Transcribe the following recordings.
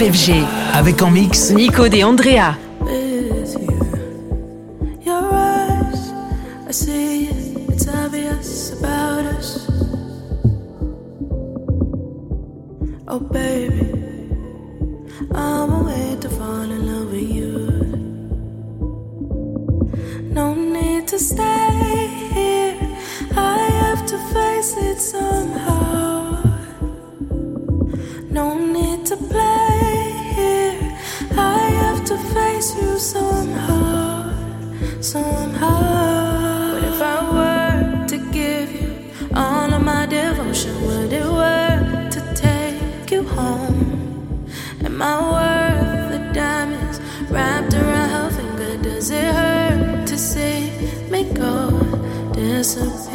FG. Avec en mix Nico de Andrea.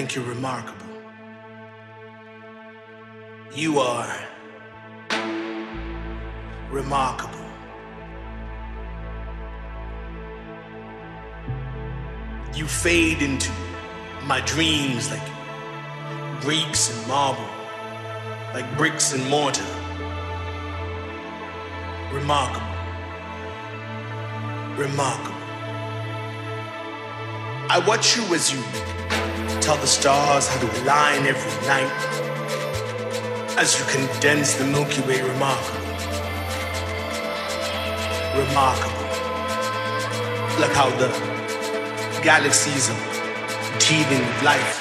think you're remarkable. You are remarkable. You fade into my dreams like Greeks and marble, like bricks and mortar. Remarkable. Remarkable. I watch you as you tell the stars how to align every night, as you condense the Milky Way. Remarkable. Remarkable. Like how the galaxies are teeming with life,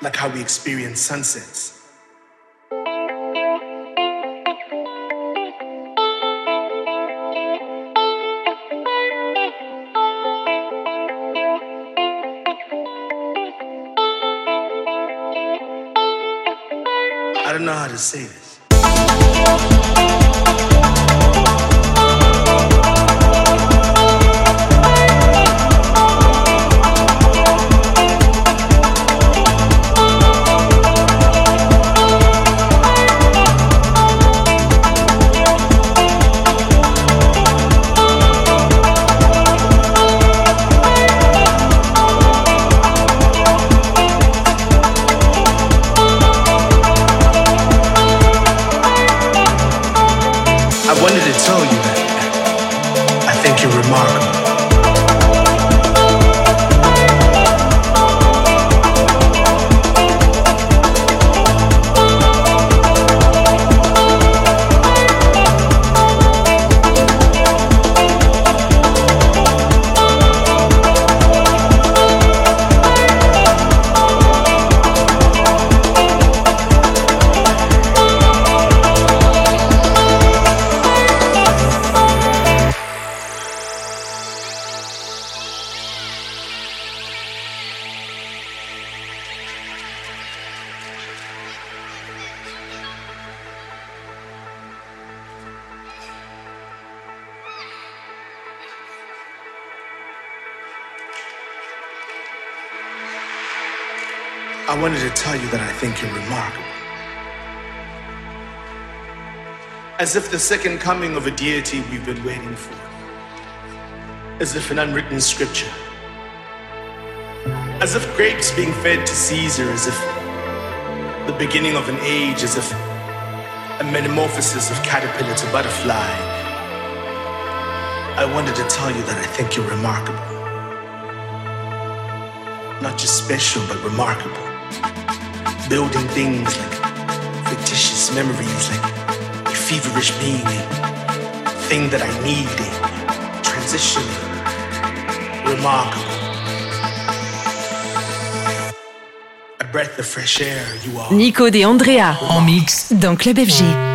like how we experience sunsets. To say this. Think you're remarkable. As if the second coming of a deity we've been waiting for. As if an unwritten scripture. As if grapes being fed to Caesar, as if the beginning of an age, as if a metamorphosis of caterpillar to butterfly. I wanted to tell you that I think you're remarkable. Not just special, but remarkable building things like fictitious memories, like a feverish being, a thing that I need, a transition, remarkable. A breath of fresh air, you are. Nico de Andrea en mix dans Club FG.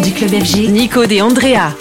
du Club FG, Nico de Andrea.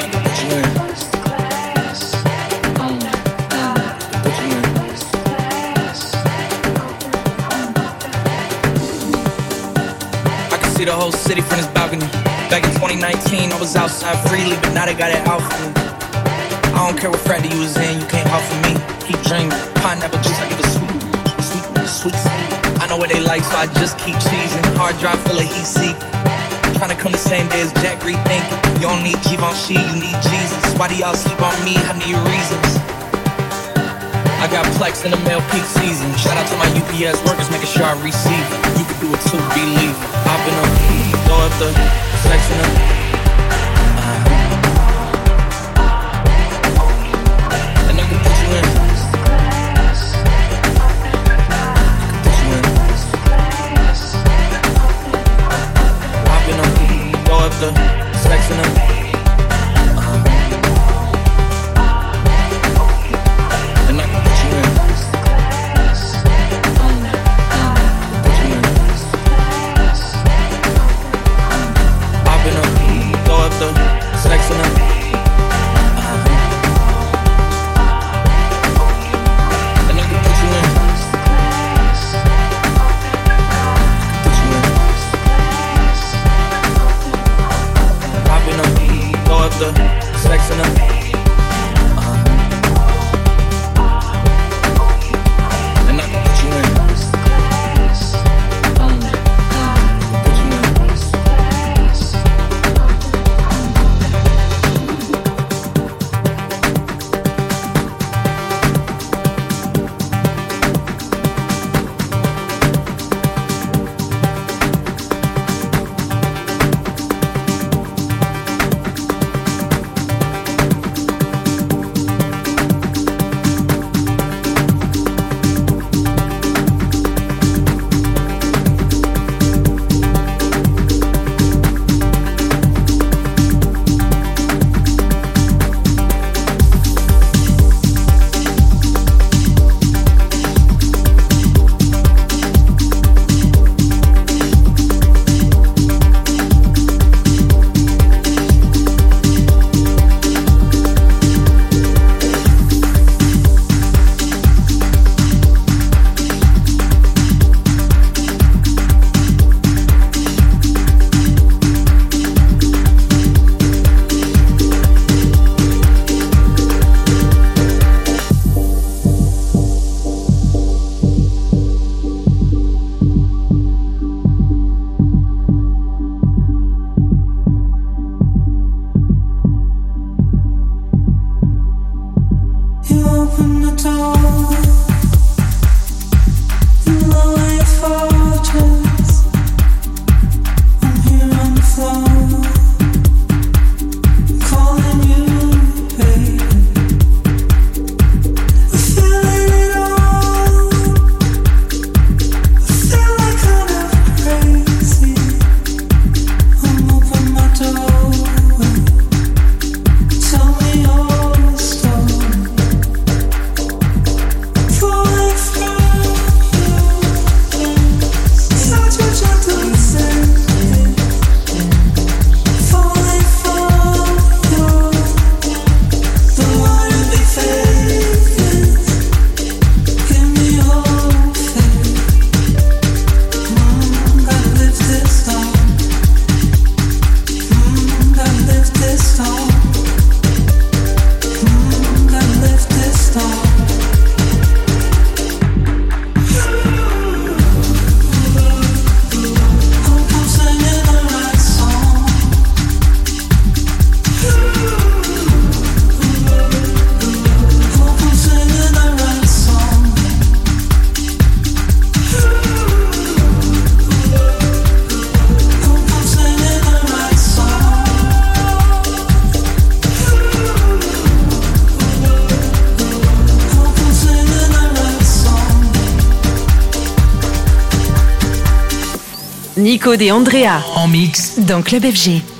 I can see the whole city from this balcony. Back in 2019, I was outside freely, but now they got it out for me. I don't care what frat you was in, you can't out me. Keep drinking pineapple juice, I give a sweet, sweet, sweet. I know what they like, so I just keep cheesing. Hard drive full of heat tryna come the same day as Jack, rethink. You don't need Givenchy, you need Jesus. Why do y'all sleep on me? I need reasons. I got plex in the mail peak season. Shout out to my UPS workers making sure I receive. You can do it too, believe. I've been a throw up the sex in the Nico et Andrea. En mix. Dans Club FG.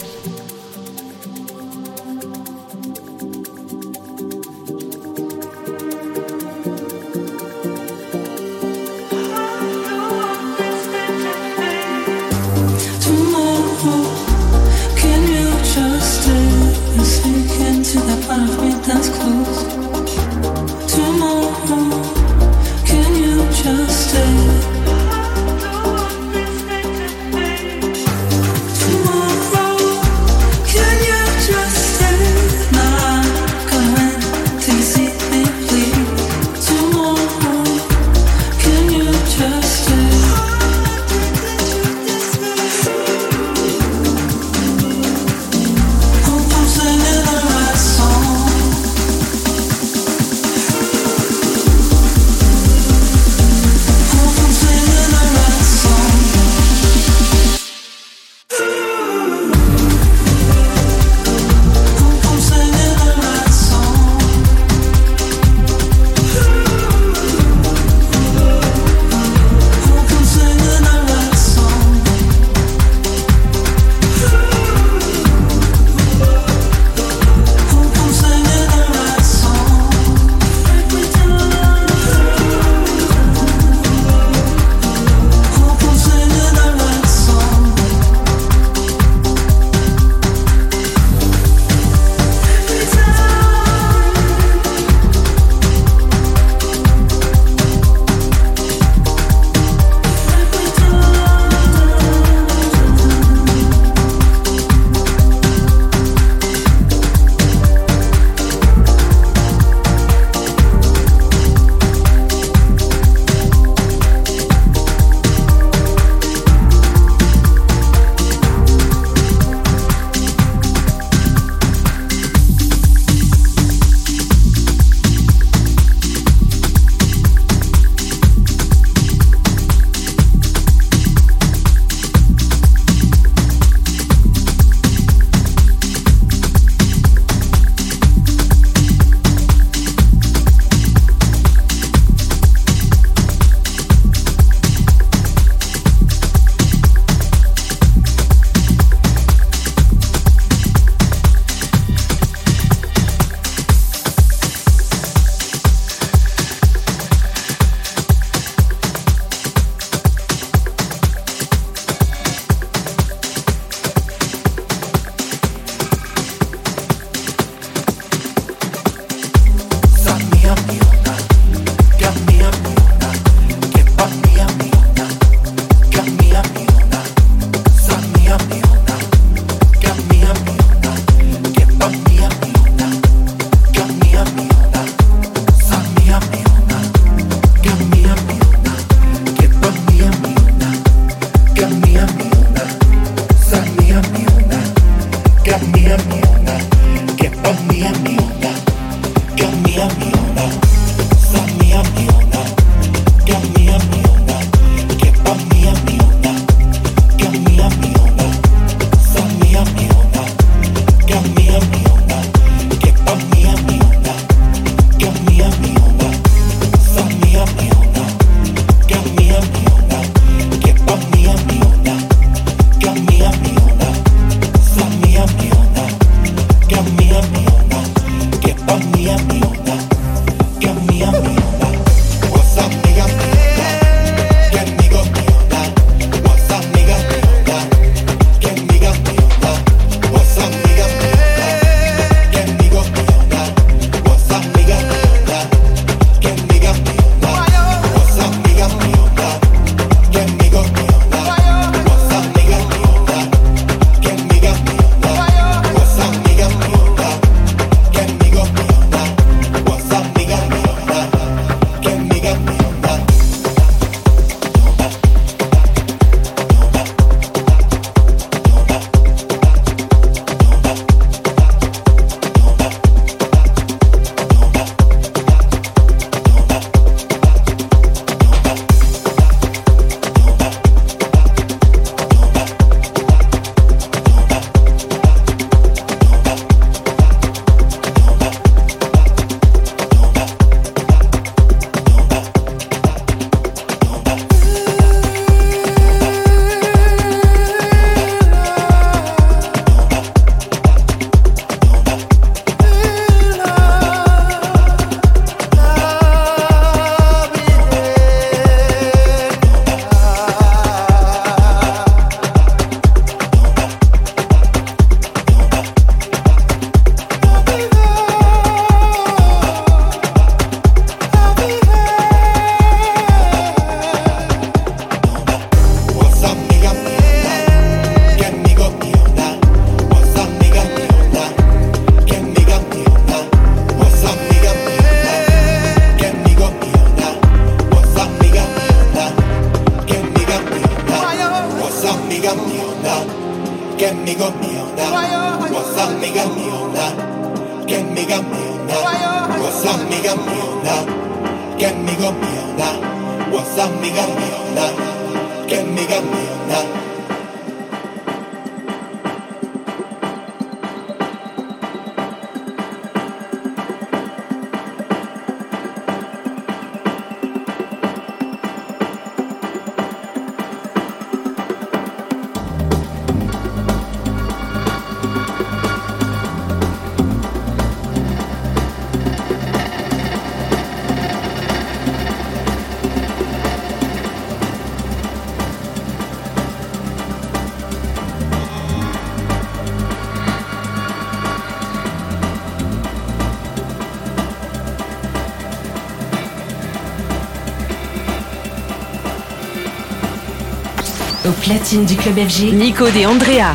Platine du club FG, Nico de Andrea.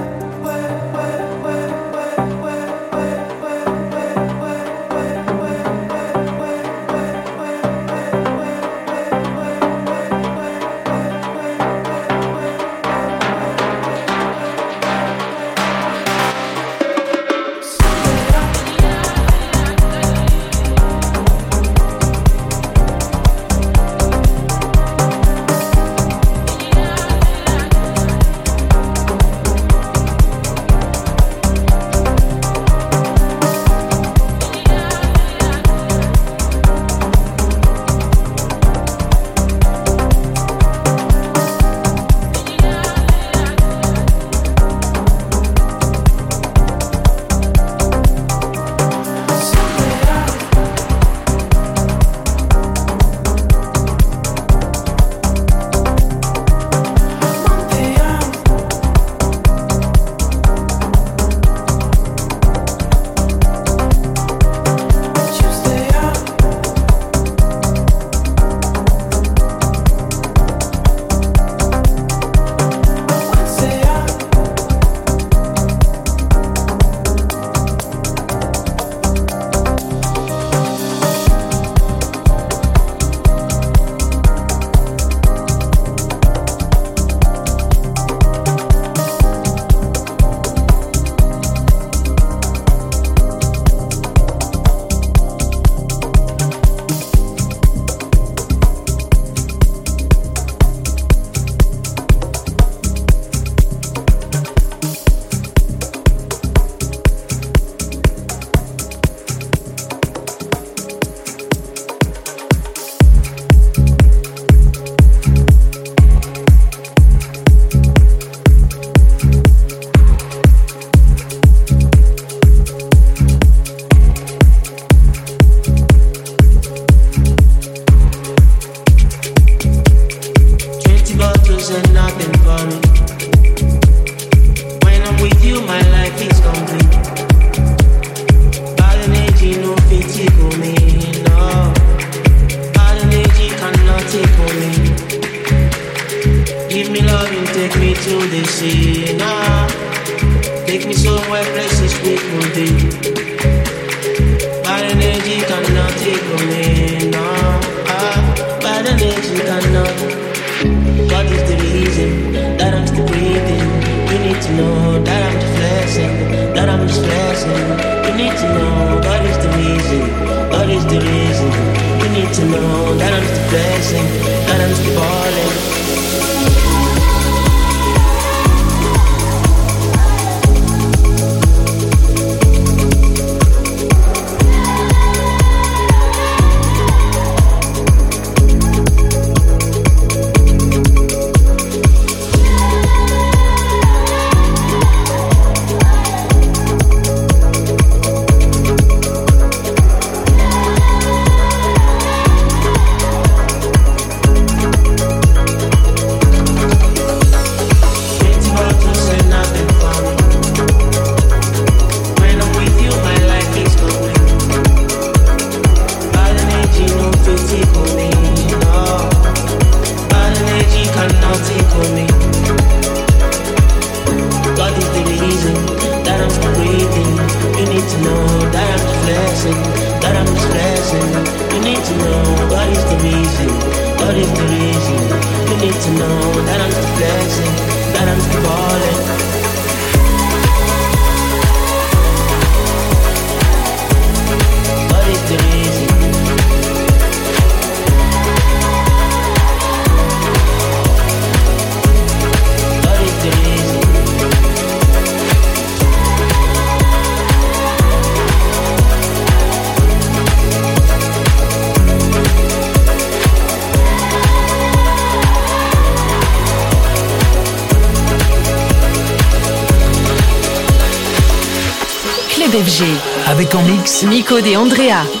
De Andrea.